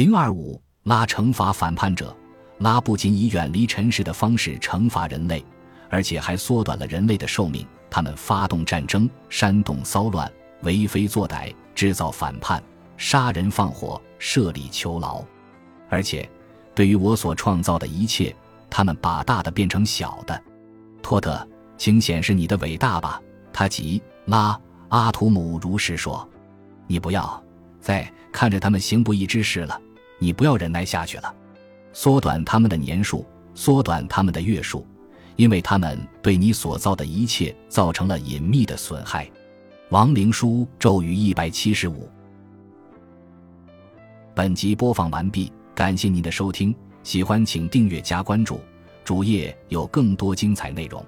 零二五拉惩罚反叛者，拉不仅以远离尘世的方式惩罚人类，而且还缩短了人类的寿命。他们发动战争、煽动骚乱、为非作歹、制造反叛、杀人放火、设立囚牢，而且对于我所创造的一切，他们把大的变成小的。托特，请显示你的伟大吧！他急拉阿图姆如实说：“你不要再看着他们行不义之事了，你不要忍耐下去了，缩短他们的年数，缩短他们的月数。”因为他们对你所造的一切造成了隐秘的损害。亡灵书咒语一百七十五。本集播放完毕，感谢您的收听，喜欢请订阅加关注，主页有更多精彩内容。